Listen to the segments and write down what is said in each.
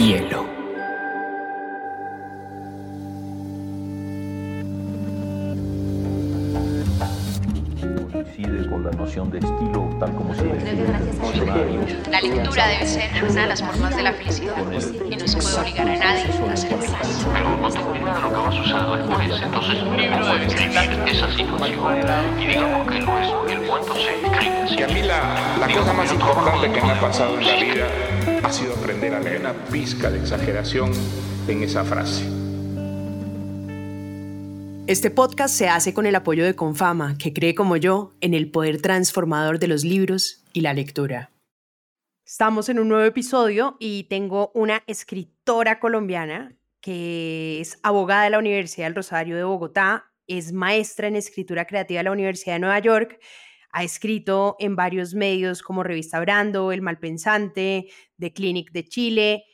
hielo. Coincide con la noción de estilo tal como se diccionario. La lectura debe ser una de las formas de la felicidad y no se puede obligar a nadie a ser feliz. Pero cuando termina lo que vas usado después, entonces un libro debe escribir esa situación. Y digamos que lo es, el cuento se escribe así. Y a mí la, la cosa más importante que me ha pasado en la vida ha sido aprender a leer una pizca de exageración en esa frase. Este podcast se hace con el apoyo de Confama, que cree como yo en el poder transformador de los libros y la lectura. Estamos en un nuevo episodio y tengo una escritora colombiana que es abogada de la Universidad del Rosario de Bogotá, es maestra en escritura creativa de la Universidad de Nueva York, ha escrito en varios medios como Revista Brando, El Malpensante, The Clinic de Chile,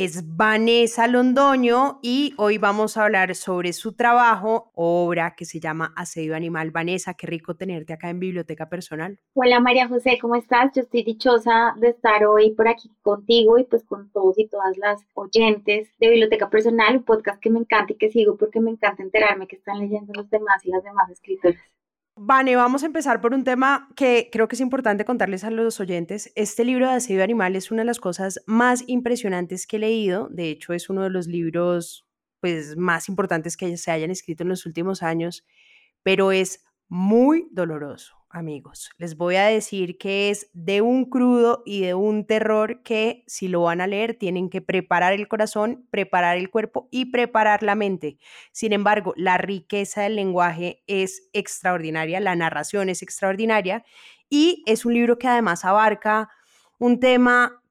es Vanessa Londoño y hoy vamos a hablar sobre su trabajo, obra que se llama Asedio Animal. Vanessa, qué rico tenerte acá en Biblioteca Personal. Hola María José, ¿cómo estás? Yo estoy dichosa de estar hoy por aquí contigo y pues con todos y todas las oyentes de Biblioteca Personal, un podcast que me encanta y que sigo porque me encanta enterarme que están leyendo los demás y las demás escritoras. Vane, vamos a empezar por un tema que creo que es importante contarles a los oyentes. Este libro de Asedio Animal es una de las cosas más impresionantes que he leído. De hecho, es uno de los libros pues, más importantes que se hayan escrito en los últimos años, pero es muy doloroso amigos. Les voy a decir que es de un crudo y de un terror que si lo van a leer tienen que preparar el corazón, preparar el cuerpo y preparar la mente. Sin embargo, la riqueza del lenguaje es extraordinaria, la narración es extraordinaria y es un libro que además abarca un tema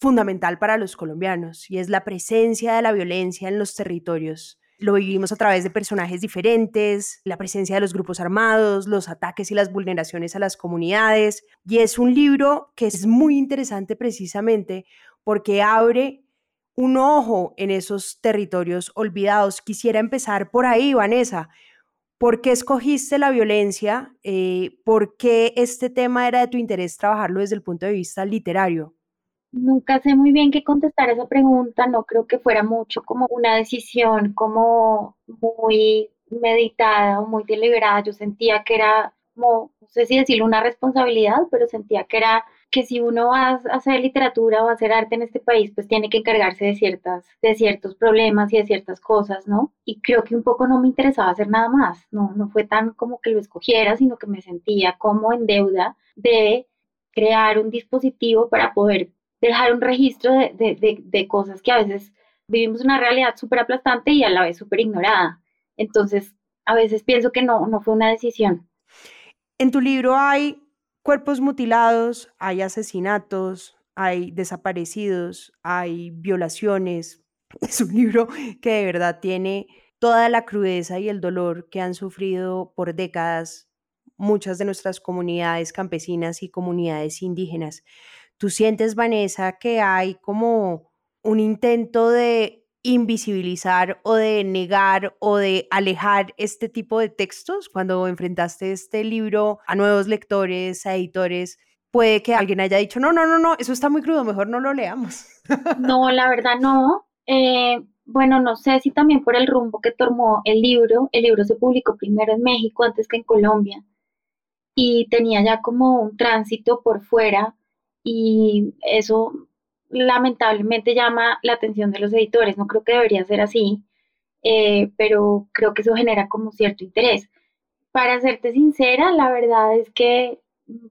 fundamental para los colombianos y es la presencia de la violencia en los territorios lo vivimos a través de personajes diferentes, la presencia de los grupos armados, los ataques y las vulneraciones a las comunidades. Y es un libro que es muy interesante precisamente porque abre un ojo en esos territorios olvidados. Quisiera empezar por ahí, Vanessa. ¿Por qué escogiste la violencia? Eh, ¿Por qué este tema era de tu interés trabajarlo desde el punto de vista literario? Nunca sé muy bien qué contestar esa pregunta, no creo que fuera mucho como una decisión como muy meditada o muy deliberada. Yo sentía que era como, no sé si decirlo una responsabilidad, pero sentía que era que si uno va a hacer literatura o a hacer arte en este país, pues tiene que encargarse de ciertas, de ciertos problemas y de ciertas cosas, ¿no? Y creo que un poco no me interesaba hacer nada más, no, no fue tan como que lo escogiera, sino que me sentía como en deuda de crear un dispositivo para poder dejar un registro de, cosas que a veces vivimos una realidad súper aplastante y a la vez súper ignorada. Entonces, a veces pienso que no, no fue una decisión. En tu libro hay cuerpos mutilados, hay asesinatos, hay desaparecidos, hay violaciones. Es un libro que de verdad tiene toda la crudeza y el dolor que han sufrido por décadas muchas de nuestras comunidades campesinas y comunidades indígenas. ¿Tú sientes, Vanessa, que hay como un intento de invisibilizar o de negar o de alejar este tipo de textos cuando enfrentaste este libro a nuevos lectores, a editores? Puede que alguien haya dicho, no, no, no, no, eso está muy crudo, mejor no lo leamos. No, la verdad no. Eh, bueno, no sé si también por el rumbo que tomó el libro. El libro se publicó primero en México antes que en Colombia y tenía ya como un tránsito por fuera y eso lamentablemente llama la atención de los editores. No creo que debería ser así, eh, pero creo que eso genera como cierto interés. Para serte sincera, la verdad es que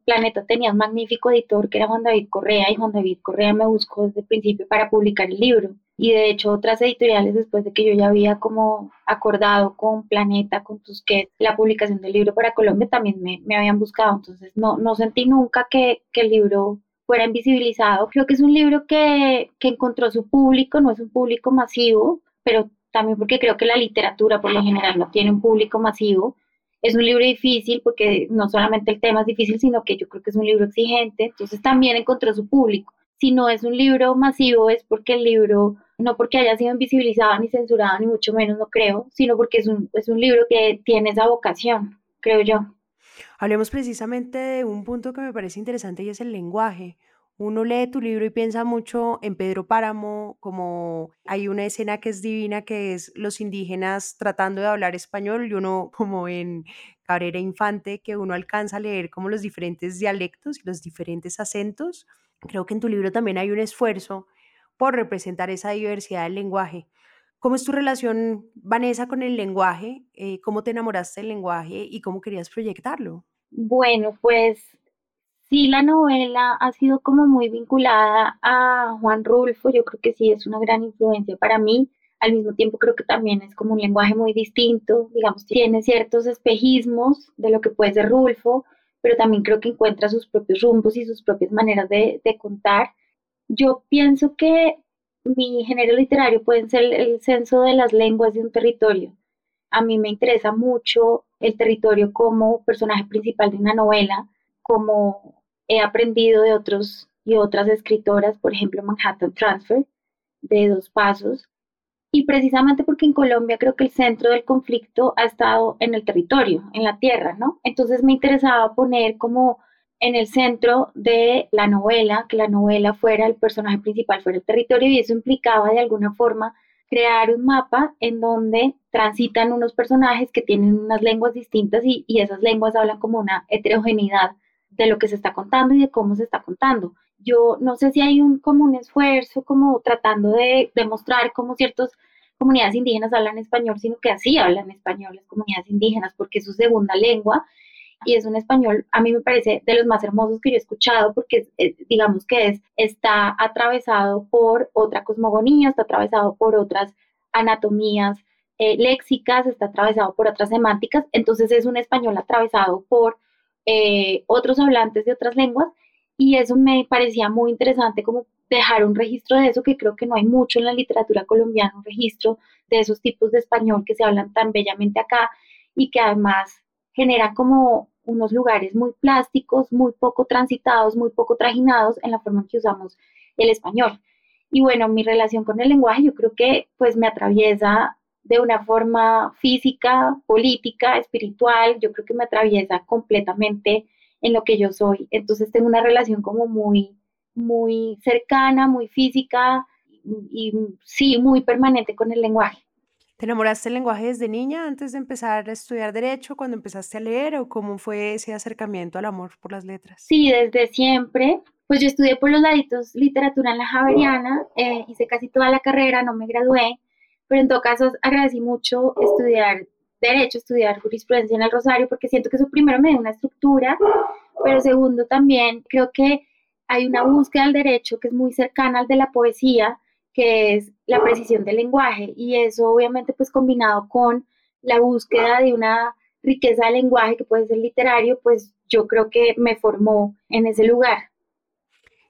Planeta tenía un magnífico editor que era Juan David Correa y Juan David Correa me buscó desde el principio para publicar el libro. Y de hecho otras editoriales después de que yo ya había como acordado con Planeta, con Tusquets, la publicación del libro para Colombia también me, me habían buscado. Entonces no, no sentí nunca que, que el libro fuera invisibilizado. Creo que es un libro que, que encontró su público, no es un público masivo, pero también porque creo que la literatura por lo general no tiene un público masivo. Es un libro difícil porque no solamente el tema es difícil, sino que yo creo que es un libro exigente, entonces también encontró su público. Si no es un libro masivo es porque el libro, no porque haya sido invisibilizado ni censurado, ni mucho menos, no creo, sino porque es un, es un libro que tiene esa vocación, creo yo. Hablemos precisamente de un punto que me parece interesante y es el lenguaje. uno lee tu libro y piensa mucho en Pedro Páramo, como hay una escena que es divina, que es los indígenas tratando de hablar español y uno como en Cabrera Infante, que uno alcanza a leer como los diferentes dialectos y los diferentes acentos. Creo que en tu libro también hay un esfuerzo por representar esa diversidad del lenguaje. ¿Cómo es tu relación, Vanessa, con el lenguaje? Eh, ¿Cómo te enamoraste del lenguaje y cómo querías proyectarlo? Bueno, pues Sí, la novela ha sido como muy vinculada a Juan Rulfo, yo creo que sí es una gran influencia para mí. Al mismo tiempo creo que también es como un lenguaje muy distinto, digamos, tiene ciertos espejismos de lo que puede ser Rulfo, pero también creo que encuentra sus propios rumbos y sus propias maneras de, de contar. Yo pienso que mi género literario puede ser el censo de las lenguas de un territorio. A mí me interesa mucho el territorio como personaje principal de una novela como he aprendido de otros y otras escritoras, por ejemplo, Manhattan Transfer, de dos pasos, y precisamente porque en Colombia creo que el centro del conflicto ha estado en el territorio, en la tierra, ¿no? Entonces me interesaba poner como en el centro de la novela, que la novela fuera el personaje principal, fuera el territorio, y eso implicaba de alguna forma crear un mapa en donde transitan unos personajes que tienen unas lenguas distintas y, y esas lenguas hablan como una heterogeneidad de lo que se está contando y de cómo se está contando. Yo no sé si hay un, como un esfuerzo como tratando de demostrar cómo ciertas comunidades indígenas hablan español, sino que así hablan español las comunidades indígenas porque es su segunda lengua y es un español, a mí me parece de los más hermosos que yo he escuchado porque digamos que es, está atravesado por otra cosmogonía, está atravesado por otras anatomías eh, léxicas, está atravesado por otras semánticas, entonces es un español atravesado por eh, otros hablantes de otras lenguas y eso me parecía muy interesante como dejar un registro de eso que creo que no hay mucho en la literatura colombiana, un registro de esos tipos de español que se hablan tan bellamente acá y que además generan como unos lugares muy plásticos, muy poco transitados, muy poco trajinados en la forma en que usamos el español. Y bueno, mi relación con el lenguaje yo creo que pues me atraviesa de una forma física, política, espiritual, yo creo que me atraviesa completamente en lo que yo soy. Entonces tengo una relación como muy, muy cercana, muy física y, sí, muy permanente con el lenguaje. ¿Te enamoraste del lenguaje desde niña antes de empezar a estudiar derecho, cuando empezaste a leer o cómo fue ese acercamiento al amor por las letras? Sí, desde siempre. Pues yo estudié por los laditos literatura en la Javeriana, eh, hice casi toda la carrera, no me gradué, pero en todo caso agradecí mucho estudiar derecho, estudiar jurisprudencia en el Rosario, porque siento que eso primero me da una estructura, pero segundo también creo que hay una búsqueda del derecho que es muy cercana al de la poesía, que es la precisión del lenguaje, y eso obviamente pues combinado con la búsqueda de una riqueza de lenguaje que puede ser literario, pues yo creo que me formó en ese lugar.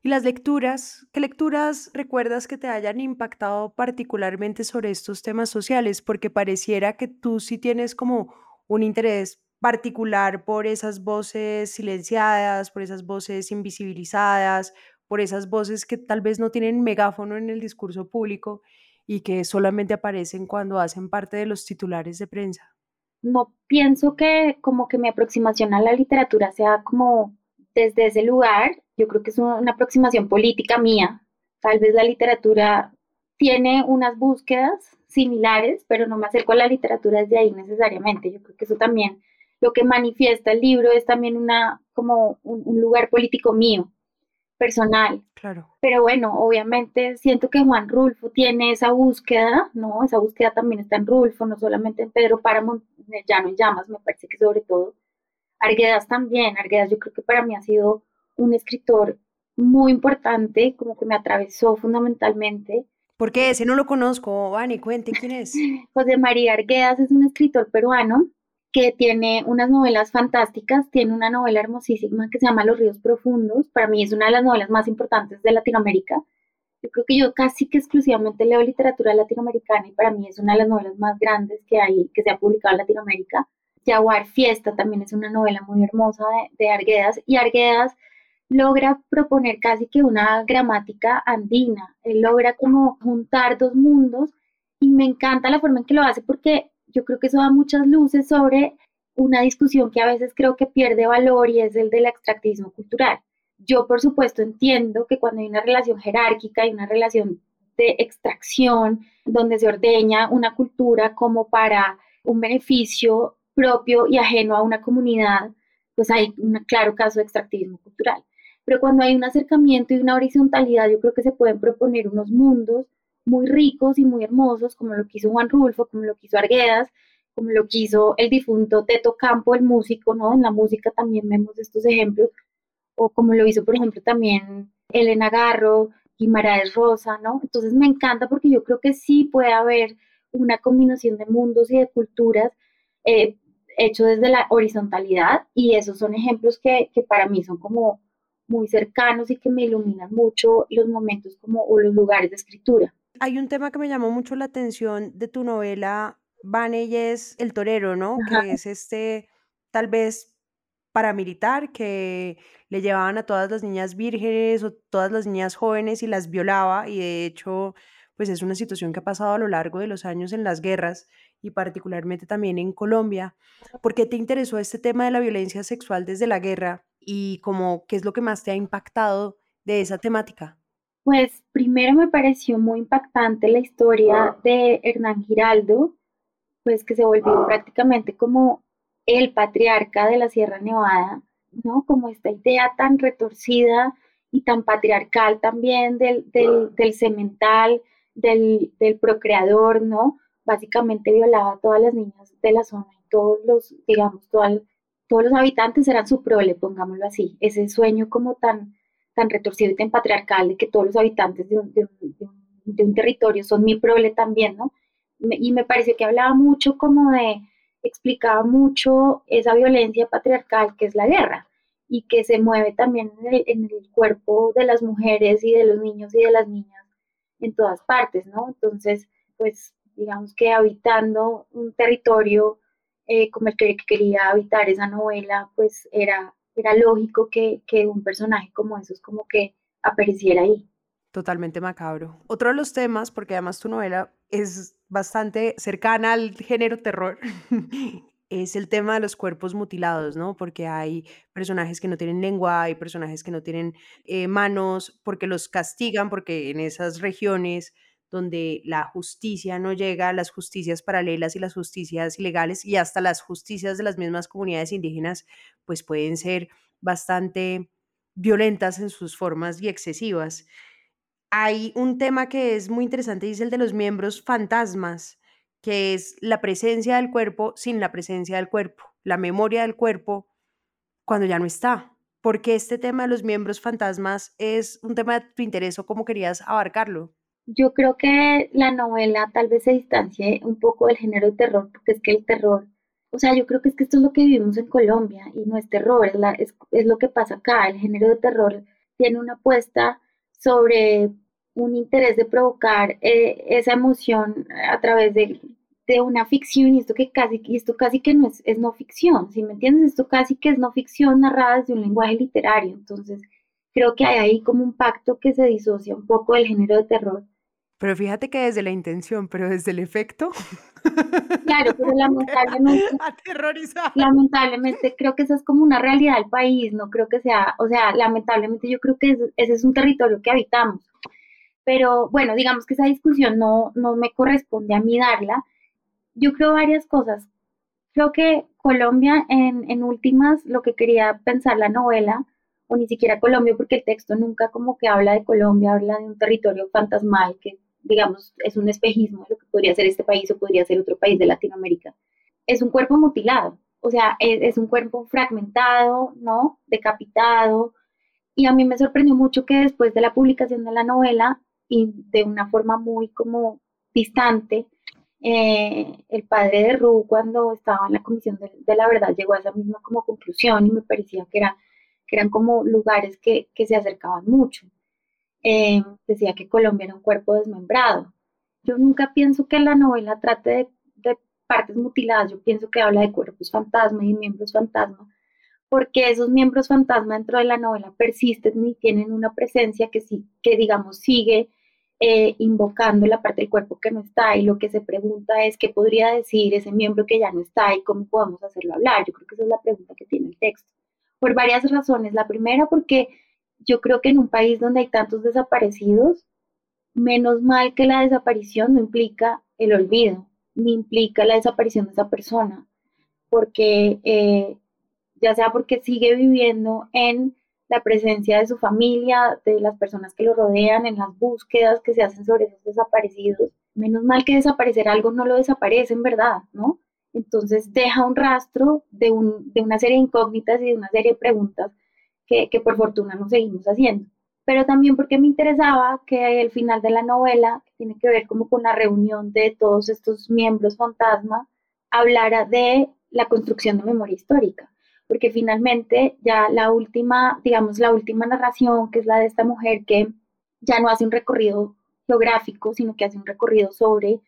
Y las lecturas, ¿qué lecturas recuerdas que te hayan impactado particularmente sobre estos temas sociales? Porque pareciera que tú sí tienes como un interés particular por esas voces silenciadas, por esas voces invisibilizadas, por esas voces que tal vez no tienen megáfono en el discurso público y que solamente aparecen cuando hacen parte de los titulares de prensa. No pienso que como que mi aproximación a la literatura sea como desde ese lugar, yo creo que es una aproximación política mía. Tal vez la literatura tiene unas búsquedas similares, pero no me acerco a la literatura desde ahí necesariamente. Yo creo que eso también lo que manifiesta el libro es también una como un, lugar político mío, personal. Claro. Pero bueno, obviamente siento que Juan Rulfo tiene esa búsqueda, ¿no? Esa búsqueda también está en Rulfo, no solamente en Pedro Páramo, ya no Llamas, me parece que sobre todo. Arguedas también, Arguedas yo creo que para mí ha sido un escritor muy importante, como que me atravesó fundamentalmente. ¿Por qué? Ese no lo conozco, Vani, cuente quién es. José María Arguedas es un escritor peruano que tiene unas novelas fantásticas, tiene una novela hermosísima que se llama Los ríos profundos, para mí es una de las novelas más importantes de Latinoamérica. Yo creo que yo casi que exclusivamente leo literatura latinoamericana y para mí es una de las novelas más grandes que hay, que se ha publicado en Latinoamérica. Jaguar Fiesta también es una novela muy hermosa de, de Arguedas y Arguedas logra proponer casi que una gramática andina, él logra como juntar dos mundos y me encanta la forma en que lo hace porque yo creo que eso da muchas luces sobre una discusión que a veces creo que pierde valor y es el del extractivismo cultural. Yo, por supuesto, entiendo que cuando hay una relación jerárquica y una relación de extracción, donde se ordeña una cultura como para un beneficio propio y ajeno a una comunidad, pues hay un claro caso de extractivismo cultural. Pero cuando hay un acercamiento y una horizontalidad, yo creo que se pueden proponer unos mundos muy ricos y muy hermosos, como lo quiso Juan Rulfo, como lo quiso Arguedas, como lo quiso el difunto Teto Campo, el músico, ¿no? En la música también vemos estos ejemplos, o como lo hizo, por ejemplo, también Elena Garro, Guimaraes Rosa, ¿no? Entonces me encanta porque yo creo que sí puede haber una combinación de mundos y de culturas eh, hecho desde la horizontalidad y esos son ejemplos que, que, para mí son como muy cercanos y que me iluminan mucho los momentos como o los lugares de escritura. Hay un tema que me llamó mucho la atención de tu novela, Vane, y es el torero, ¿no? Que es este, tal vez paramilitar que le llevaban a todas las niñas vírgenes o todas las niñas jóvenes y las violaba y de hecho pues es una situación que ha pasado a lo largo de los años en las guerras y particularmente también en Colombia. ¿Por qué te interesó este tema de la violencia sexual desde la guerra y como qué es lo que más te ha impactado de esa temática? Pues primero me pareció muy impactante la historia de Hernán Giraldo, pues que se volvió prácticamente como el patriarca de la Sierra Nevada, ¿no? Como esta idea tan retorcida y tan patriarcal también del, del, del cemental, del, del, procreador, ¿no? Básicamente violaba a todas las niñas de la zona y todos los, digamos, todos los habitantes eran su prole, pongámoslo así. Ese sueño como tan, tan retorcido y tan patriarcal de que todos los habitantes de un, de un, de un territorio son mi prole también, ¿no? Y me pareció que hablaba mucho como de explicaba mucho esa violencia patriarcal que es la guerra y que se mueve también en el, cuerpo de las mujeres y de los niños y de las niñas en todas partes, ¿no? Entonces, pues digamos que habitando un territorio eh, como el que quería habitar esa novela, pues era, era lógico que, que un personaje como esos como que apareciera ahí. Totalmente macabro. Otro de los temas, porque además tu novela es bastante cercana al género terror, es el tema de los cuerpos mutilados, ¿no? Porque hay personajes que no tienen lengua, hay personajes que no tienen eh, manos, porque los castigan, porque en esas regiones donde la justicia no llega, las justicias paralelas y las justicias ilegales y hasta las justicias de las mismas comunidades indígenas, pues pueden ser bastante violentas en sus formas y excesivas hay un tema que es muy interesante y es el de los miembros fantasmas, que es la presencia del cuerpo sin la presencia del cuerpo, la memoria del cuerpo cuando ya no está. Porque este tema de los miembros fantasmas es un tema de tu interés o cómo querías abarcarlo. Yo creo que la novela tal vez se distancie un poco del género de terror, porque es que el terror, o sea, yo creo que es que esto es lo que vivimos en Colombia y no es terror, es, es, es lo que pasa acá. El género de terror tiene una apuesta sobre un interés de provocar eh, esa emoción a través de, una ficción y esto que casi, esto casi que no es, es, no ficción, si me entiendes? Esto casi que es no ficción narrada desde un lenguaje literario, entonces creo que hay ahí como un pacto que se disocia un poco del género de terror. Pero fíjate que desde la intención, pero desde el efecto. Claro, pero lamentablemente. Lamentablemente creo que esa es como una realidad del país, no creo que sea, o sea, lamentablemente yo creo que ese es un territorio que habitamos. Pero bueno, digamos que esa discusión no, no me corresponde a mí darla. Yo creo varias cosas. Creo que Colombia, en, en últimas, lo que quería pensar la novela, o ni siquiera Colombia, porque el texto nunca como que habla de Colombia, habla de un territorio fantasmal que, digamos, es un espejismo de lo que podría ser este país o podría ser otro país de Latinoamérica. Es un cuerpo mutilado, o sea, es, es un cuerpo fragmentado, ¿no? Decapitado. Y a mí me sorprendió mucho que después de la publicación de la novela, y de una forma muy como distante. Eh, el padre de Ru cuando estaba en la comisión de, la verdad llegó a esa misma como conclusión y me parecía que, era, que eran como lugares que, que se acercaban mucho. Eh, decía que Colombia era un cuerpo desmembrado. Yo nunca pienso que la novela trate de, partes mutiladas, yo pienso que habla de cuerpos fantasma y miembros fantasma, porque esos miembros fantasma dentro de la novela persisten y tienen una presencia que sí, que digamos sigue eh, invocando la parte del cuerpo que no está y lo que se pregunta es qué podría decir ese miembro que ya no está y cómo podemos hacerlo hablar. Yo creo que esa es la pregunta que tiene el texto. Por varias razones. La primera porque yo creo que en un país donde hay tantos desaparecidos, menos mal que la desaparición no implica el olvido, ni implica la desaparición de esa persona, porque eh, ya sea porque sigue viviendo en la presencia de su familia, de las personas que lo rodean, en las búsquedas que se hacen sobre esos desaparecidos. Menos mal que desaparecer algo no lo desaparece en verdad, ¿no? Entonces deja un rastro de, de una serie de incógnitas y de una serie de preguntas que, por fortuna nos seguimos haciendo. Pero también porque me interesaba que el final de la novela, que tiene que ver como con la reunión de todos estos miembros fantasma, hablara de la construcción de memoria histórica porque finalmente ya la última, digamos, la última narración, que es la de esta mujer que ya no hace un recorrido geográfico, sino que hace un recorrido sobre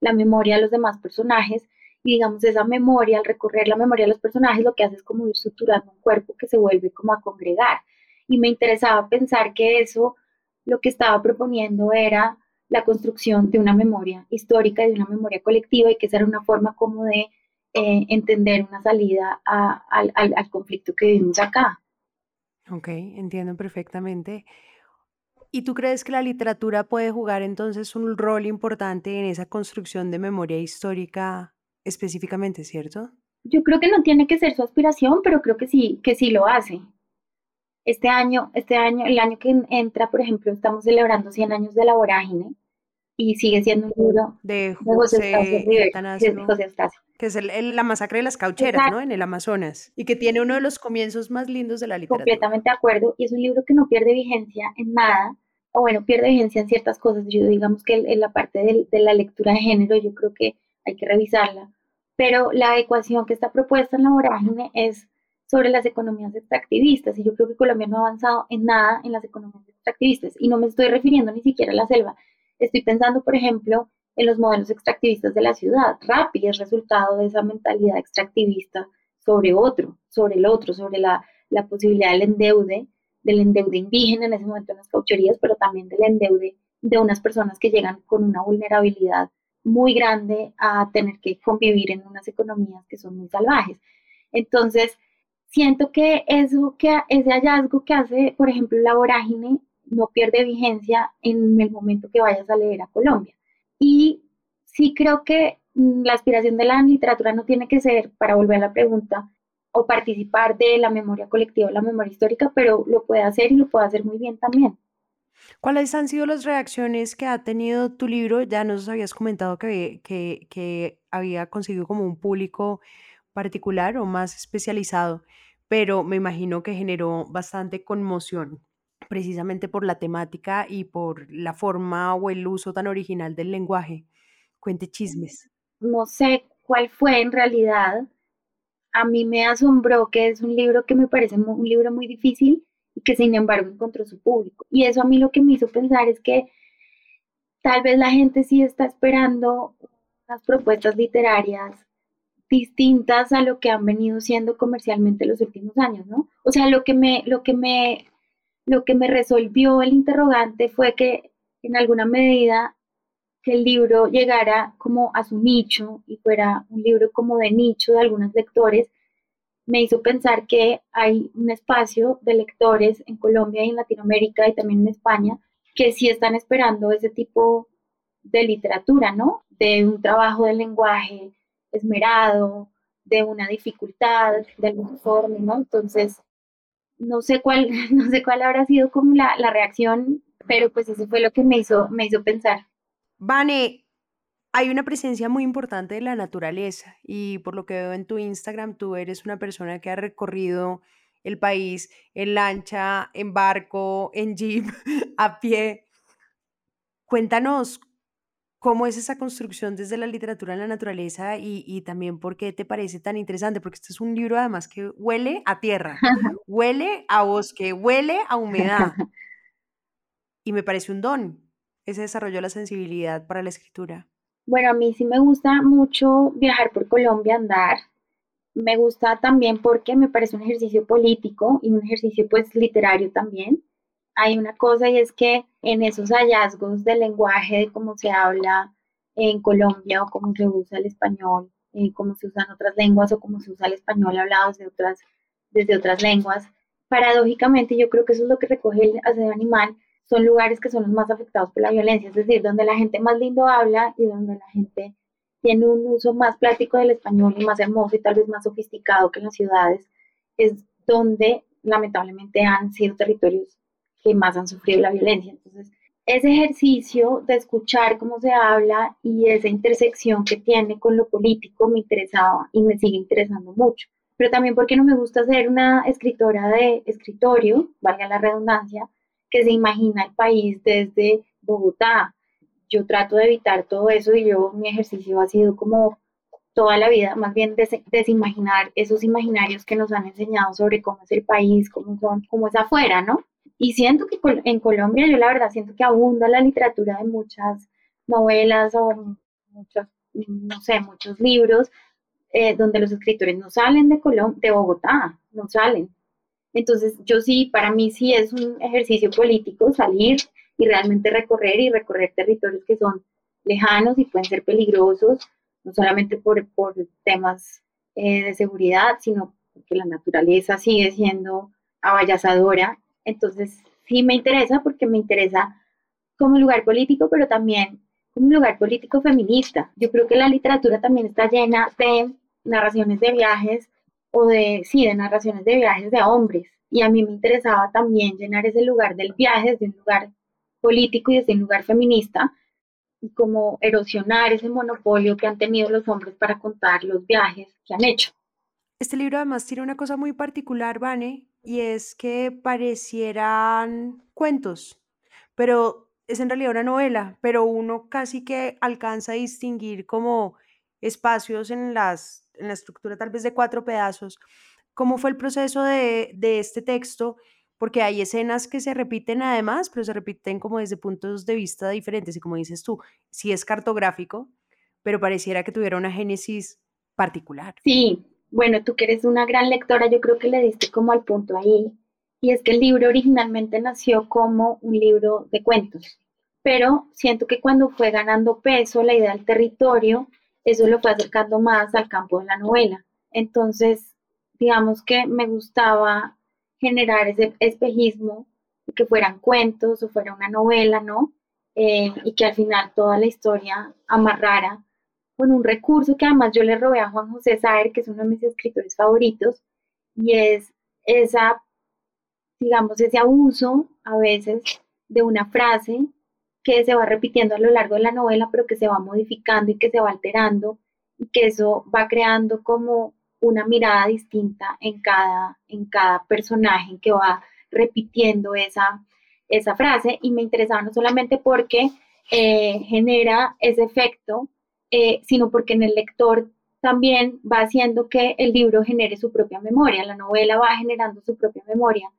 la memoria de los demás personajes, digamos, esa memoria, al recorrer la memoria de los personajes, lo que hace es como ir suturando un cuerpo que se vuelve como a congregar. Y me interesaba pensar que eso lo que estaba proponiendo era la construcción de una memoria histórica de una memoria colectiva y que esa era una forma como de eh, entender una salida al, al conflicto que vivimos acá. Ok, entiendo perfectamente. ¿Y tú crees que la literatura puede jugar entonces un rol importante en esa construcción de memoria histórica específicamente, cierto? Yo creo que no tiene que ser su aspiración, pero creo que sí, que sí lo hace. Este año, este año, el año que entra, por ejemplo, estamos celebrando 100 años de la vorágine y sigue siendo un libro de José, José que es la masacre de las caucheras, ¿no? En el Amazonas, y que tiene uno de los comienzos más lindos de la literatura. Completamente de acuerdo, y es un libro que no pierde vigencia en nada, o bueno, pierde vigencia en ciertas cosas, yo digamos que en la parte de, la lectura de género yo creo que hay que revisarla, pero la ecuación que está propuesta en la vorágine es sobre las economías extractivistas, y yo creo que Colombia no ha avanzado en nada en las economías extractivistas, y no me estoy refiriendo ni siquiera a la selva, estoy pensando, por ejemplo, en los modelos extractivistas de la ciudad. Rappi es resultado de esa mentalidad extractivista sobre otro, sobre el otro, sobre la, la posibilidad del endeude, del endeude indígena en ese momento en las caucherías, pero también del endeude de unas personas que llegan con una vulnerabilidad muy grande a tener que convivir en unas economías que son muy salvajes. Entonces, siento que eso, que ese hallazgo que hace, por ejemplo, la vorágine, no pierde vigencia en el momento que vayas a leer a Colombia. Y sí creo que mm, la aspiración de la literatura no tiene que ser, para volver a la pregunta, o participar de la memoria colectiva la memoria histórica, pero lo puede hacer y lo puede hacer muy bien también. ¿Cuáles han sido las reacciones que ha tenido tu libro? Ya nos habías comentado que, que, había conseguido como un público particular o más especializado, pero me imagino que generó bastante conmoción precisamente por la temática y por la forma o el uso tan original del lenguaje. Cuente chismes. No sé cuál fue en realidad. A mí me asombró que es un libro que me parece un libro muy difícil y que sin embargo encontró su público. Y eso a mí lo que me hizo pensar es que tal vez la gente sí está esperando unas propuestas literarias distintas a lo que han venido siendo comercialmente los últimos años, ¿no? O sea, lo que me, lo que me lo que me resolvió el interrogante fue que en alguna medida que el libro llegara como a su nicho y fuera un libro como de nicho de algunos lectores, me hizo pensar que hay un espacio de lectores en Colombia y en Latinoamérica y también en España que sí están esperando ese tipo de literatura, ¿no? De un trabajo del lenguaje esmerado, de una dificultad, de alguna forma, ¿no? Entonces, no sé cuál, no sé cuál habrá sido como la, reacción, pero pues eso fue lo que me hizo, me hizo pensar. Vane, hay una presencia muy importante de la naturaleza y por lo que veo en tu Instagram, tú eres una persona que ha recorrido el país en lancha, en barco, en jeep, a pie. Cuéntanos ¿Cómo es esa construcción desde la literatura en la naturaleza y, también por qué te parece tan interesante? Porque este es un libro además que huele a tierra, huele a bosque, huele a humedad. Y me parece un don ese desarrollo de la sensibilidad para la escritura. Bueno, a mí sí me gusta mucho viajar por Colombia, andar. Me gusta también porque me parece un ejercicio político y un ejercicio pues literario también hay una cosa y es que en esos hallazgos del lenguaje, de cómo se habla en Colombia o cómo se usa el español, eh, cómo se usan otras lenguas o cómo se usa el español hablado desde otras, desde otras lenguas, paradójicamente yo creo que eso es lo que recoge el asedio animal, son lugares que son los más afectados por la violencia, es decir, donde la gente más lindo habla y donde la gente tiene un uso más práctico del español y más hermoso y tal vez más sofisticado que en las ciudades, es donde lamentablemente han sido territorios que más han sufrido la violencia. Entonces, ese ejercicio de escuchar cómo se habla y esa intersección que tiene con lo político me interesaba y me sigue interesando mucho. Pero también porque no me gusta ser una escritora de escritorio, valga la redundancia, que se imagina el país desde Bogotá. Yo trato de evitar todo eso y yo mi ejercicio ha sido como toda la vida, más bien desimaginar esos imaginarios que nos han enseñado sobre cómo es el país, cómo son, cómo es afuera, ¿no? Y siento que en Colombia, yo la verdad siento que abunda la literatura de muchas novelas o muchos, no sé, muchos libros eh, donde los escritores no salen de, de Bogotá, no salen. Entonces, yo sí, para mí sí es un ejercicio político salir y realmente recorrer y recorrer territorios que son lejanos y pueden ser peligrosos, no solamente por, por temas eh, de seguridad, sino porque la naturaleza sigue siendo avallazadora. Entonces, sí me interesa porque me interesa como lugar político, pero también como lugar político feminista. Yo creo que la literatura también está llena de narraciones de viajes o de, sí, de narraciones de viajes de hombres. Y a mí me interesaba también llenar ese lugar del viaje desde un lugar político y desde un lugar feminista, y como erosionar ese monopolio que han tenido los hombres para contar los viajes que han hecho. Este libro además tiene una cosa muy particular, Vane, y es que parecieran cuentos, pero es en realidad una novela, pero uno casi que alcanza a distinguir como espacios en, las, en la estructura tal vez de cuatro pedazos. ¿Cómo fue el proceso de, de este texto? Porque hay escenas que se repiten además, pero se repiten como desde puntos de vista diferentes. Y como dices tú, sí es cartográfico, pero pareciera que tuviera una génesis particular. Sí, bueno, tú que eres una gran lectora, yo creo que le diste como al punto ahí. Y es que el libro originalmente nació como un libro de cuentos, pero siento que cuando fue ganando peso la idea del territorio, eso lo fue acercando más al campo de la novela. Entonces, digamos que me gustaba generar ese espejismo, que fueran cuentos o fuera una novela, ¿no? Eh, y que al final toda la historia amarrara con un recurso que además yo le robé a Juan José Saer, que es uno de mis escritores favoritos, y es esa, digamos, ese abuso a veces de una frase que se va repitiendo a lo largo de la novela, pero que se va modificando y que se va alterando y que eso va creando como una mirada distinta en cada, en cada personaje que va repitiendo esa, esa frase. Y me interesaba no solamente porque eh, genera ese efecto, eh, sino porque en el lector también va haciendo que el libro genere su propia memoria, la novela va generando su propia memoria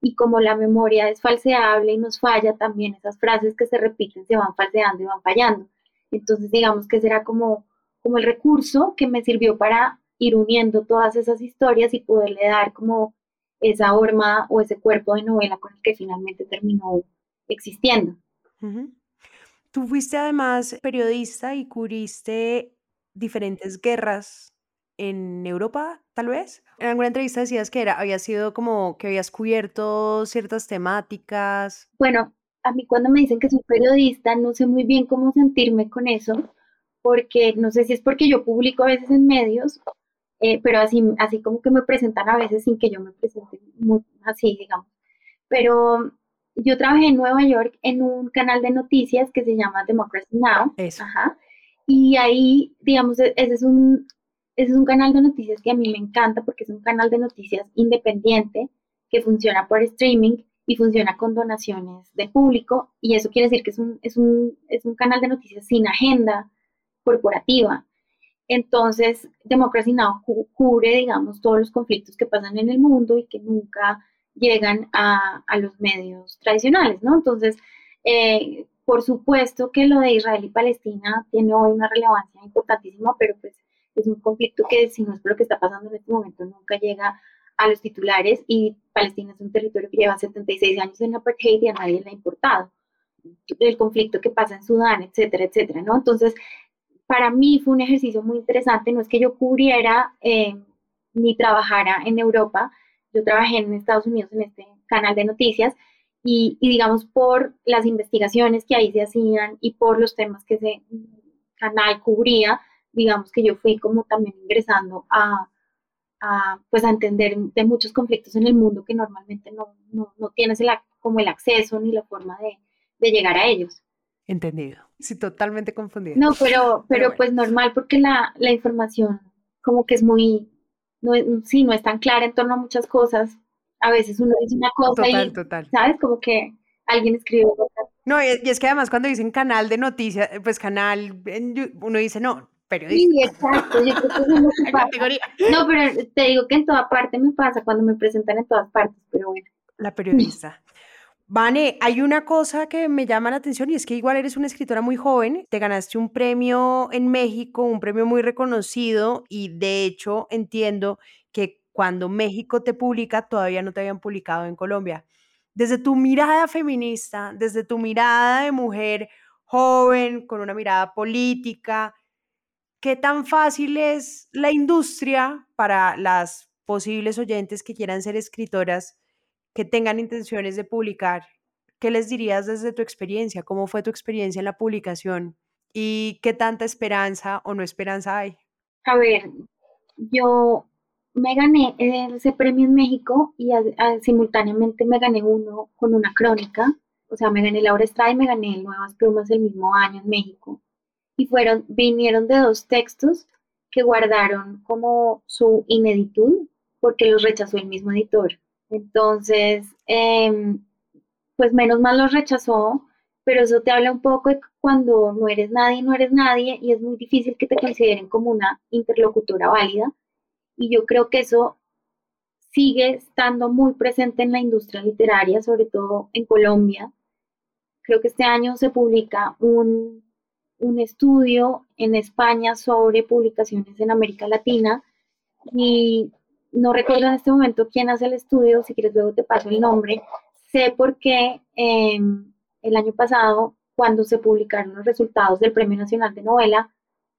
y como la memoria es falseable y nos falla, también esas frases que se repiten se van falseando y van fallando. Entonces, digamos que será como, como el recurso que me sirvió para ir uniendo todas esas historias y poderle dar como esa horma o ese cuerpo de novela con el que finalmente terminó existiendo. Tú fuiste además periodista y cubriste diferentes guerras en Europa, tal vez. En alguna entrevista decías que era, había sido como que habías cubierto ciertas temáticas. Bueno, a mí cuando me dicen que soy periodista, no sé muy bien cómo sentirme con eso, porque no sé si es porque yo publico a veces en medios, eh, pero así, así como que me presentan a veces sin que yo me presente muy, así, digamos. Pero yo trabajé en Nueva York en un canal de noticias que se llama Democracy Now! Ajá. Y ahí, digamos, e-, ese es un, ese es un canal de noticias que a mí me encanta porque es un canal de noticias independiente que funciona por streaming y funciona con donaciones de público y eso quiere decir que es un, es un, es un canal de noticias sin agenda corporativa. Entonces, Democracy Now! cubre, digamos, todos los conflictos que pasan en el mundo y que nunca llegan a, a los medios tradicionales, ¿no? Entonces, eh, por supuesto que lo de Israel y Palestina tiene hoy una relevancia importantísima, pero pues es un conflicto que si no es por lo que está pasando en este momento nunca llega a los titulares y Palestina es un territorio que lleva 76 años en apartheid y a nadie le ha importado. El conflicto que pasa en Sudán, etcétera, etcétera, ¿no? Entonces, para mí fue un ejercicio muy interesante, no es que yo cubriera eh, ni trabajara en Europa, yo trabajé en Estados Unidos en este canal de noticias y, digamos por las investigaciones que ahí se hacían y por los temas que ese canal cubría, digamos que yo fui como también ingresando a, pues a entender de muchos conflictos en el mundo que normalmente no, no, tienes el, como el acceso ni la forma de, llegar a ellos. Entendido. Sí, totalmente confundido. No, pero, pero, pues normal porque la, la, información como que es muy, no, sí, no es tan clara en torno a muchas cosas a veces uno dice una cosa y, ¿sabes? Como que alguien escribe otra. No, y es que además cuando dicen canal de noticias, pues canal, uno dice, no, periodista. Sí, exacto, yo creo que Categoría. No, pero te digo que en toda parte me pasa, cuando me presentan en todas partes, pero bueno. La periodista. Vane, hay una cosa que me llama la atención y es que igual eres una escritora muy joven, te ganaste un premio en México, un premio muy reconocido y de hecho entiendo que cuando México te publica, todavía no te habían publicado en Colombia. Desde tu mirada feminista, desde tu mirada de mujer joven, con una mirada política, ¿qué tan fácil es la industria para las posibles oyentes que quieran ser escritoras, que tengan intenciones de publicar? ¿Qué les dirías desde tu experiencia? ¿Cómo fue tu experiencia en la publicación? ¿Y qué tanta esperanza o no esperanza hay? A ver, yo me gané ese premio en México y simultáneamente me gané uno con una crónica, o sea, me gané Laura Estrada y me gané Nuevas Plumas el mismo año en México. Y fueron, vinieron de dos textos que guardaron como su ineditud porque los rechazó el mismo editor. Entonces, em, pues menos mal los rechazó, pero eso te habla un poco de cuando no eres nadie, no eres nadie y es muy difícil que te consideren como una interlocutora válida y yo creo que eso sigue estando muy presente en la industria literaria, sobre todo en Colombia. Creo que este año se publica un, estudio en España sobre publicaciones en América Latina y no recuerdo en este momento quién hace el estudio, si quieres luego te paso el nombre. Sé por qué em, el año pasado, cuando se publicaron los resultados del Premio Nacional de Novela,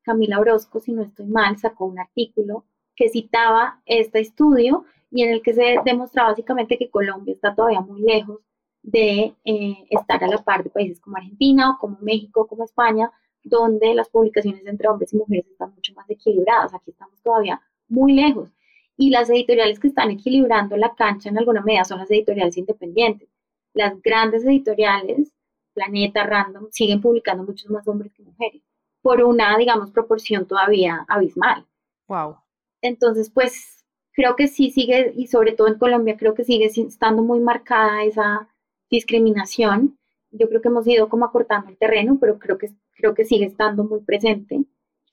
Camila Orozco, si no estoy mal, sacó un artículo que citaba este estudio y en el que se demostraba básicamente que Colombia está todavía muy lejos de eh, estar a la par de países como Argentina o como México, como España, donde las publicaciones entre hombres y mujeres están mucho más equilibradas. Aquí estamos todavía muy lejos. Y las editoriales que están equilibrando la cancha en alguna medida son las editoriales independientes. Las grandes editoriales, Planeta, Random, siguen publicando muchos más hombres que mujeres, por una, digamos, proporción todavía abismal. Wow. Entonces, pues creo que sí sigue, y sobre todo en Colombia, creo que sigue estando muy marcada esa discriminación. Yo creo que hemos ido como acortando el terreno, pero creo que, creo que sigue estando muy presente.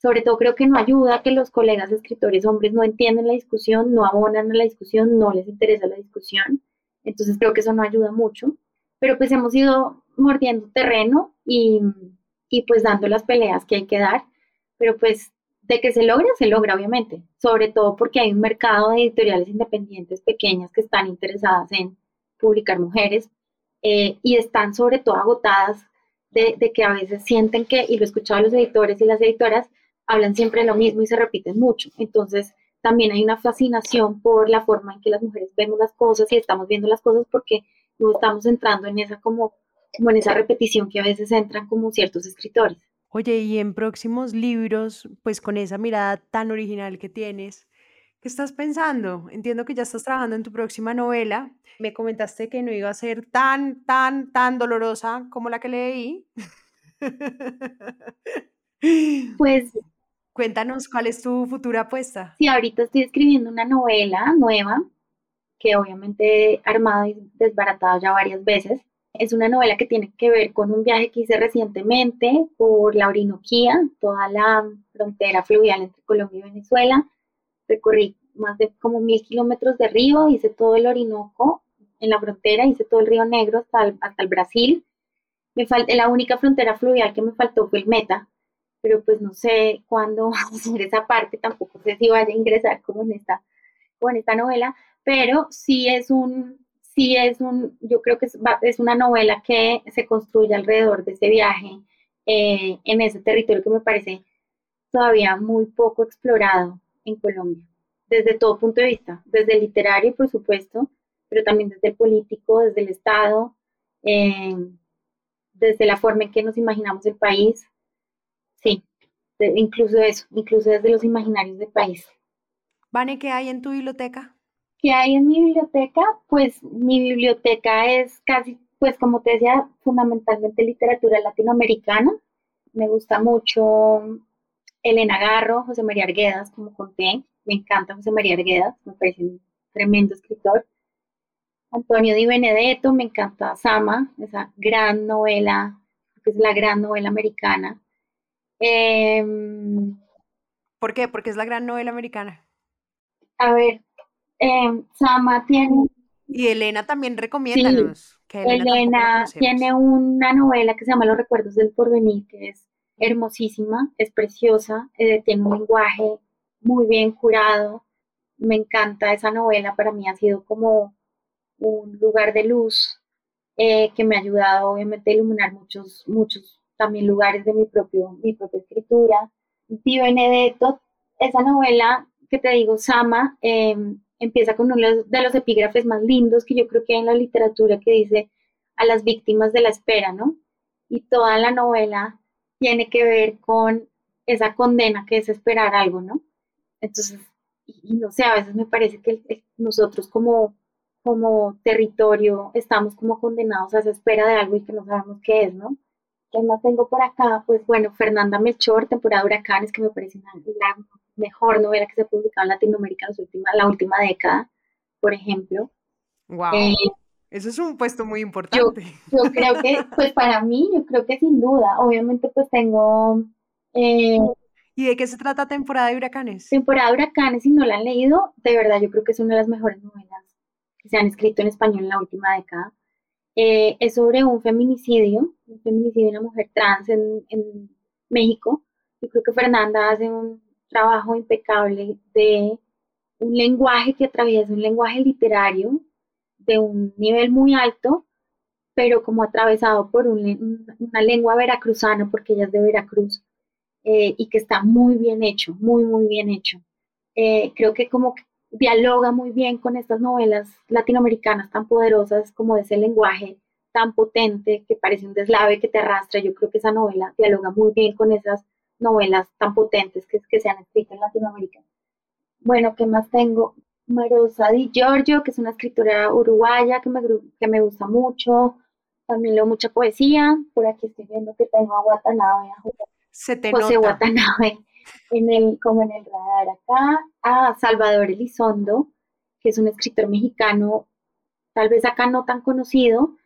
Sobre todo creo que no ayuda que los colegas escritores hombres no entienden la discusión, no abonan a la discusión, no les interesa la discusión. Entonces creo que eso no ayuda mucho. Pero pues hemos ido mordiendo terreno y, y pues dando las peleas que hay que dar. Pero pues de que se logra, se logra, obviamente, sobre todo porque hay un mercado de editoriales independientes pequeñas que están interesadas en publicar mujeres eh, y están sobre todo agotadas de, que a veces sienten que, y lo he escuchado los editores y las editoras, hablan siempre lo mismo y se repiten mucho. Entonces, también hay una fascinación por la forma en que las mujeres vemos las cosas y estamos viendo las cosas porque no estamos entrando en esa como, como en esa repetición que a veces entran como ciertos escritores. Oye, y en próximos libros, pues con esa mirada tan original que tienes, ¿qué estás pensando? Entiendo que ya estás trabajando en tu próxima novela. Me comentaste que no iba a ser tan, tan, tan dolorosa como la que leí. Pues cuéntanos cuál es tu futura apuesta. Sí, ahorita estoy escribiendo una novela nueva que obviamente he armado y desbaratado ya varias veces. Es una novela que tiene que ver con un viaje que hice recientemente por la Orinoquía, toda la frontera fluvial entre Colombia y Venezuela. Recorrí más de como mil kilómetros de río, hice todo el Orinoco en la frontera, hice todo el río Negro hasta el, hasta el Brasil. Me la única frontera fluvial que me faltó fue el Meta, pero pues no sé cuándo hacer esa parte, tampoco sé si vaya a ingresar como en esta, como esta novela, pero sí es un, sí es un, yo creo que es, una novela que se construye alrededor de ese viaje eh, en ese territorio que me parece todavía muy poco explorado en Colombia. desde todo punto de vista, desde el literario, por supuesto, pero también desde el político, desde el Estado, eh, desde la forma en que nos imaginamos el país. Sí, incluso eso, incluso desde los imaginarios del país. Vane, ¿qué hay en tu biblioteca? ¿Qué hay en mi biblioteca? Pues mi biblioteca es casi, pues como te decía, fundamentalmente literatura latinoamericana. Me gusta mucho Elena Garro, José María Arguedas, como conté. Me encanta José María Arguedas, me parece un tremendo escritor. Antonio Di Benedetto, me encanta Sama, esa gran novela, que es la gran novela americana. Em, ¿Por qué? Porque es la gran novela americana. A ver, em, Sama tiene... Y Elena también recomienda que Elena, tiene una novela que se llama Los recuerdos del porvenir, que es hermosísima, es preciosa, eh, tiene un lenguaje muy bien curado. Me encanta esa novela, para mí ha sido como un lugar de luz eh, que me ha ayudado obviamente a iluminar muchos, muchos también lugares de mi, propio, mi propia escritura. Di Benedetto, esa novela que te digo, Sama, em, empieza con uno de los epígrafes más lindos que yo creo que hay en la literatura que dice a las víctimas de la espera, ¿no? Y toda la novela tiene que ver con esa condena que es esperar algo, ¿no? Entonces, y, no sé, a veces me parece que nosotros como, como territorio estamos como condenados a esa espera de algo y que no sabemos qué es, ¿no? ¿Qué más tengo por acá? Pues bueno, Fernanda Melchor, temporada de huracanes, que me parece la mejor novela que se ha publicado en Latinoamérica en la última década, por ejemplo. Wow. Eh, eso es un puesto muy importante. Yo, creo que, pues para mí, yo creo que sin duda, obviamente pues tengo... Eh, ¿Y de qué se trata temporada de huracanes? Temporada de huracanes, si no la han leído, de verdad yo creo que es una de las mejores novelas que se han escrito en español en la última década. Eh, es sobre un feminicidio, un feminicidio de una mujer trans en, en México. Yo creo que Fernanda hace un trabajo impecable de un lenguaje que atraviesa un lenguaje literario de un nivel muy alto, pero como atravesado por una lengua veracruzana, porque ella es de Veracruz, eh, y que está muy bien hecho, muy, muy bien hecho. Eh, creo que como dialoga muy bien con estas novelas latinoamericanas tan poderosas como ese lenguaje tan potente que parece un deslave que te arrastra. Yo creo que esa novela dialoga muy bien con esas novelas tan potentes que, que se han escrito en Latinoamérica. Bueno, ¿qué más tengo? Marosa Di Giorgio, que es una escritora uruguaya que me, que me gusta mucho. También leo mucha poesía. Por aquí estoy viendo que tengo a Watanabe, Se José Watanabe, en el, como en el radar acá. A Salvador Elizondo, que es un escritor mexicano, tal vez acá no tan conocido,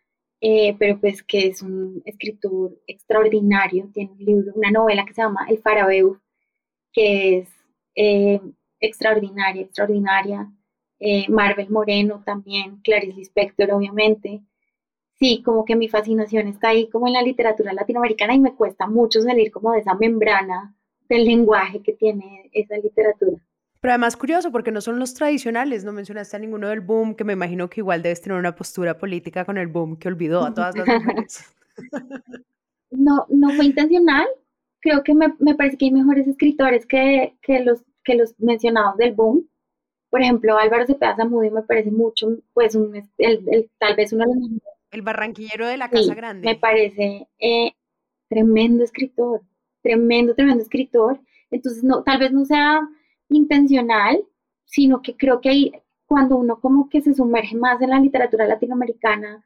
eh, pero pues que es un escritor extraordinario. Tiene un libro, una novela que se llama El Farabeu, que es eh, extraordinaria, extraordinaria. Eh, Marvel Moreno también, Clarice Lispector obviamente. Sí, como que mi fascinación está ahí como en la literatura latinoamericana y me cuesta mucho salir como de esa membrana del lenguaje que tiene esa literatura. Pero además curioso porque no son los tradicionales, no mencionaste a ninguno del boom, que me imagino que igual debes tener una postura política con el boom que olvidó a todas las mujeres. no, no fue intencional. Creo que me, me parece que hay mejores escritores que, que los que los mencionados del boom. Por ejemplo, Álvaro Cepeda Zamudio me parece mucho, pues, un, el, tal vez uno de los El barranquillero de la Casa Grande. Me parece eh, tremendo escritor, tremendo, tremendo escritor. Entonces, no, tal vez no sea intencional, sino que creo que hay, cuando uno como que se sumerge más en la literatura latinoamericana,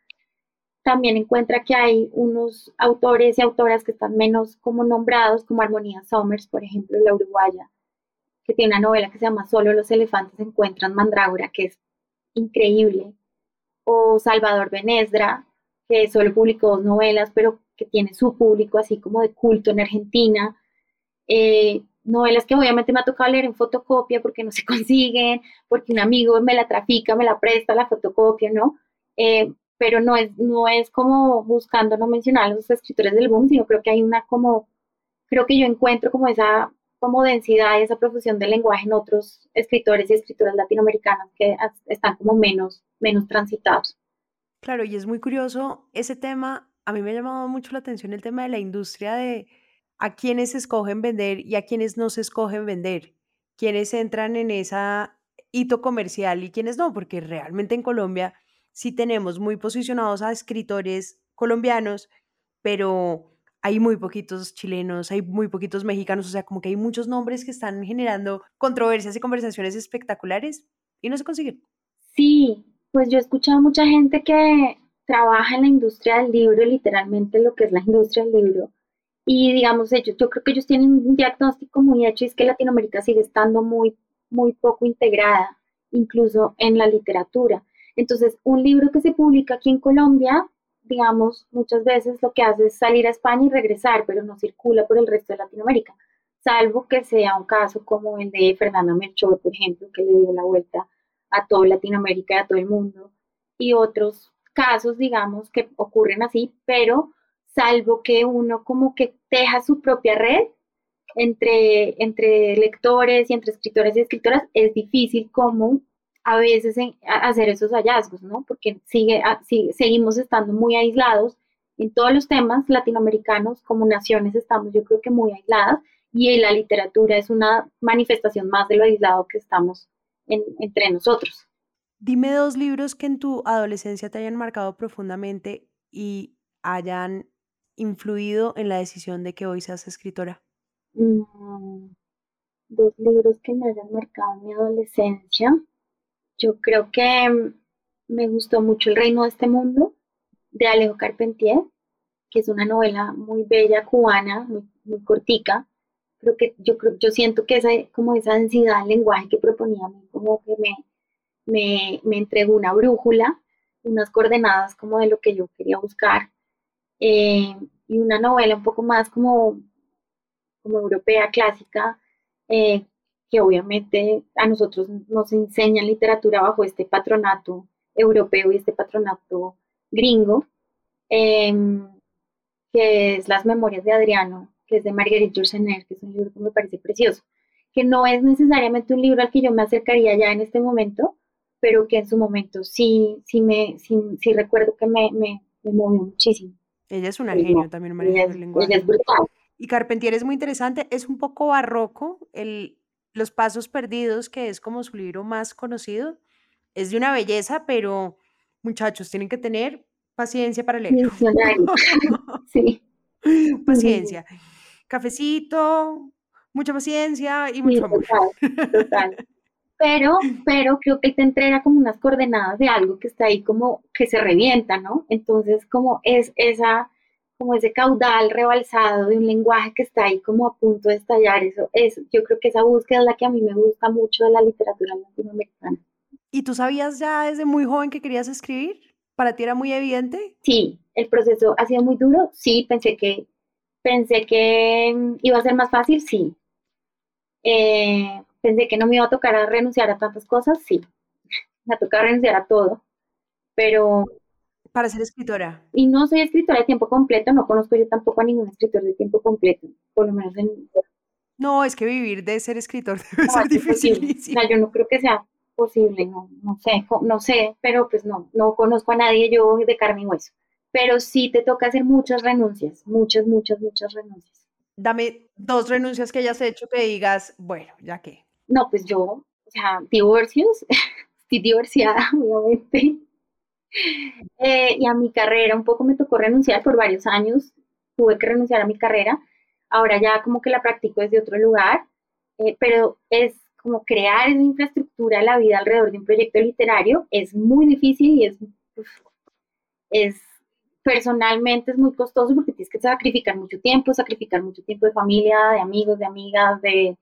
también encuentra que hay unos autores y autoras que están menos como nombrados, como Armonía Somers, por ejemplo, la uruguaya, que tiene una novela que se llama Solo los elefantes encuentran mandrágora, que es increíble, o Salvador Benesdra, que solo publicó dos novelas, pero que tiene su público así como de culto en Argentina. Eh, novelas que obviamente me ha tocado leer en fotocopia porque no se consiguen, porque un amigo me la trafica, me la presta la fotocopia, ¿no? Eh, pero no es, no es como buscando no mencionar a los escritores del boom, sino creo que hay una como, creo que yo encuentro como esa como densidad y esa profusión del lenguaje en otros escritores y escritoras latinoamericanas que están como menos, menos transitados. Claro, y es muy curioso ese tema. A mí me ha llamado mucho la atención el tema de la industria de a quienes escogen vender y a quienes no se escogen vender. Quienes entran en esa hito comercial y quiénes no, porque realmente en Colombia sí tenemos muy posicionados a escritores colombianos, pero hay muy poquitos chilenos, hay muy poquitos mexicanos, o sea, como que hay muchos nombres que están generando controversias y conversaciones espectaculares y no se consiguen. Sí, pues yo he escuchado mucha gente que trabaja en la industria del libro, literalmente lo que es la industria del libro. Y digamos, ellos, yo creo que ellos tienen un diagnóstico muy hecho es que Latinoamérica sigue estando muy, muy poco integrada, incluso en la literatura. Entonces, un libro que se publica aquí en Colombia, digamos, muchas veces lo que hace es salir a España y regresar, pero no circula por el resto de Latinoamérica, salvo que sea un caso como el de Fernanda Melchor, por ejemplo, que le dio la vuelta a toda Latinoamérica, a todo el mundo, y otros casos, digamos, que ocurren así, pero salvo que uno como que teja su propia red entre, entre lectores y entre escritores y escritoras, es difícil como a veces hacer esos hallazgos, ¿no? Porque sigue, seguimos estando muy aislados en todos los temas latinoamericanos, como naciones estamos yo creo que muy aisladas y la literatura es una manifestación más de lo aislado que estamos entre nosotros. Dime dos libros que en tu adolescencia te hayan marcado profundamente y hayan influido en la decisión de que hoy seas escritora. Mm, dos libros que me hayan marcado en mi adolescencia. Yo creo que me gustó mucho El reino de este mundo de Alejo Carpentier, que es una novela muy bella cubana, muy, muy cortica. Creo que yo creo, yo siento que esa como esa densidad del lenguaje que proponía como que me me, entregó una brújula, unas coordenadas como de lo que yo quería buscar, eh, y una novela un poco más como, como europea, clásica, eh, que obviamente a nosotros nos enseñan literatura bajo este patronato europeo y este patronato gringo, em, que es Las Memorias de Adriano, que es de Marguerite Yourcenar, que es un libro que me parece precioso, que no es necesariamente un libro al que yo me acercaría ya en este momento, pero que en su momento sí, sí, me, sí, sí recuerdo que me, me, me, movió muchísimo. Ella es una genio también manejando el lenguaje. Ella es brutal. Y Carpentier es muy interesante, es un poco barroco, el, Los Pasos Perdidos, que es como su libro más conocido, es de una belleza, pero muchachos, tienen que tener paciencia para leer. Sí. Paciencia. Cafecito, mucha paciencia y mucho amor. Total, total pero, pero creo que te entrega como unas coordenadas de algo que está ahí como que se revienta, ¿no? Entonces, como es esa, como ese caudal rebalsado de un lenguaje que está ahí como a punto de estallar, eso es, yo creo que esa búsqueda es la que a mí me gusta mucho de la literatura latinoamericana. ¿Y tú sabías ya desde muy joven que querías escribir? ¿Para ti era muy evidente? Sí, el proceso ha sido muy duro, sí, pensé que, pensé que iba a ser más fácil, sí. Eh, Pensé que no me iba a tocar a renunciar a tantas cosas, sí. Me ha tocado renunciar a todo, pero... Para ser escritora. Y no soy escritora de tiempo completo, no conozco yo tampoco a ningún escritor de tiempo completo, por lo menos en... No, es que vivir de ser escritor debe ser difícil. yo no creo que sea posible, no, no sé, no sé, pero pues no, no conozco a nadie yo de carne y hueso. Pero sí te toca hacer muchas renuncias, muchas, muchas, muchas renuncias. Dame dos renuncias que hayas hecho que digas, bueno, ya que. No, pues yo, o sea, divorcios, estoy divorciada, obviamente. Eh, y a mi carrera un poco me tocó renunciar por varios años, tuve que renunciar a mi carrera. Ahora ya como que la practico desde otro lugar, eh, pero es como crear esa infraestructura de la vida alrededor de un proyecto literario es muy difícil y es, es personalmente es muy costoso porque tienes que sacrificar mucho tiempo, sacrificar mucho tiempo de familia, de amigos, de amigas, de,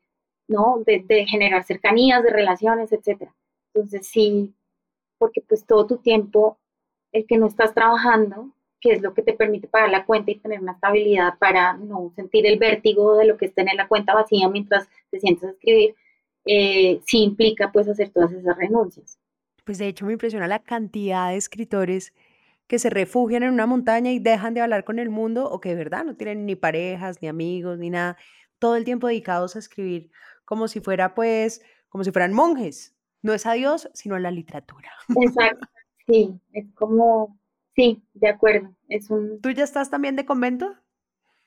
¿no? De, generar cercanías, de relaciones, etcétera. Entonces sí, porque pues todo tu tiempo, el que no estás trabajando, que es lo que te permite pagar la cuenta y tener una estabilidad para no sentir el vértigo de lo que es tener la cuenta vacía mientras te sientes a escribir, eh, sí implica pues hacer todas esas renuncias. Pues de hecho me impresiona la cantidad de escritores que se refugian en una montaña y dejan de hablar con el mundo o que de verdad no tienen ni parejas, ni amigos, ni nada, todo el tiempo dedicados a escribir como si fuera pues, como si fueran monjes. No es a Dios, sino a la literatura. Exacto, sí, es como, sí, de acuerdo. Es un... ¿Tú ya estás también de convento?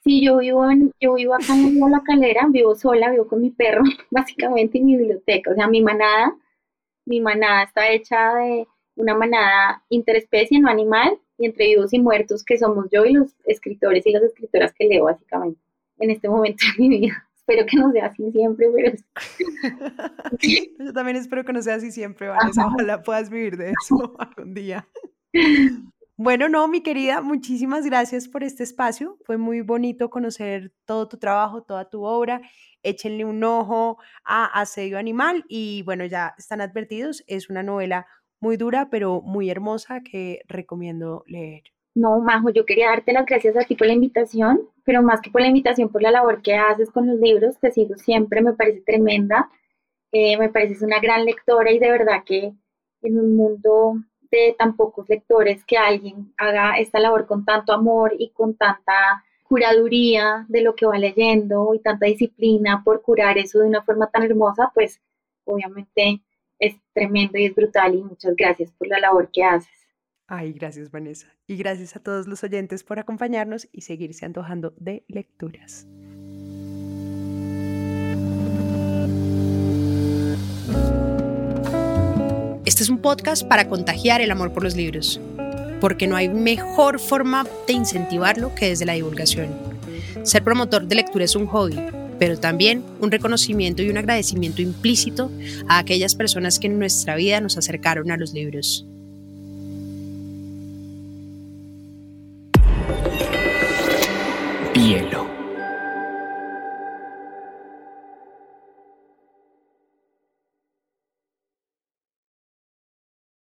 Sí, yo vivo, en, yo vivo acá en la calera, vivo sola, vivo con mi perro, básicamente, en mi biblioteca, o sea, mi manada mi manada está hecha de una manada interespecie, no animal, y entre vivos y muertos, que somos yo y los escritores y las escritoras que leo, básicamente, en este momento de mi vida. Espero que no sea así siempre, pero... Yo también espero que no sea así siempre, Vanessa. Ojalá puedas vivir de eso algún día. Bueno, no, mi querida, muchísimas gracias por este espacio. Fue muy bonito conocer todo tu trabajo, toda tu obra. Échenle un ojo a Asedio Animal y bueno, ya están advertidos. Es una novela muy dura, pero muy hermosa que recomiendo leer. No, Majo, yo quería darte las gracias a ti por la invitación, pero más que por la invitación, por la labor que haces con los libros, te sigo siempre, me parece tremenda, eh, me pareces una gran lectora y de verdad que en un mundo de tan pocos lectores que alguien haga esta labor con tanto amor y con tanta curaduría de lo que va leyendo y tanta disciplina por curar eso de una forma tan hermosa, pues obviamente es tremendo y es brutal y muchas gracias por la labor que haces. Ay, gracias Vanessa. Y gracias a todos los oyentes por acompañarnos y seguirse antojando de lecturas. Este es un podcast para contagiar el amor por los libros, porque no hay mejor forma de incentivarlo que desde la divulgación. Ser promotor de lectura es un hobby, pero también un reconocimiento y un agradecimiento implícito a aquellas personas que en nuestra vida nos acercaron a los libros. Hielo.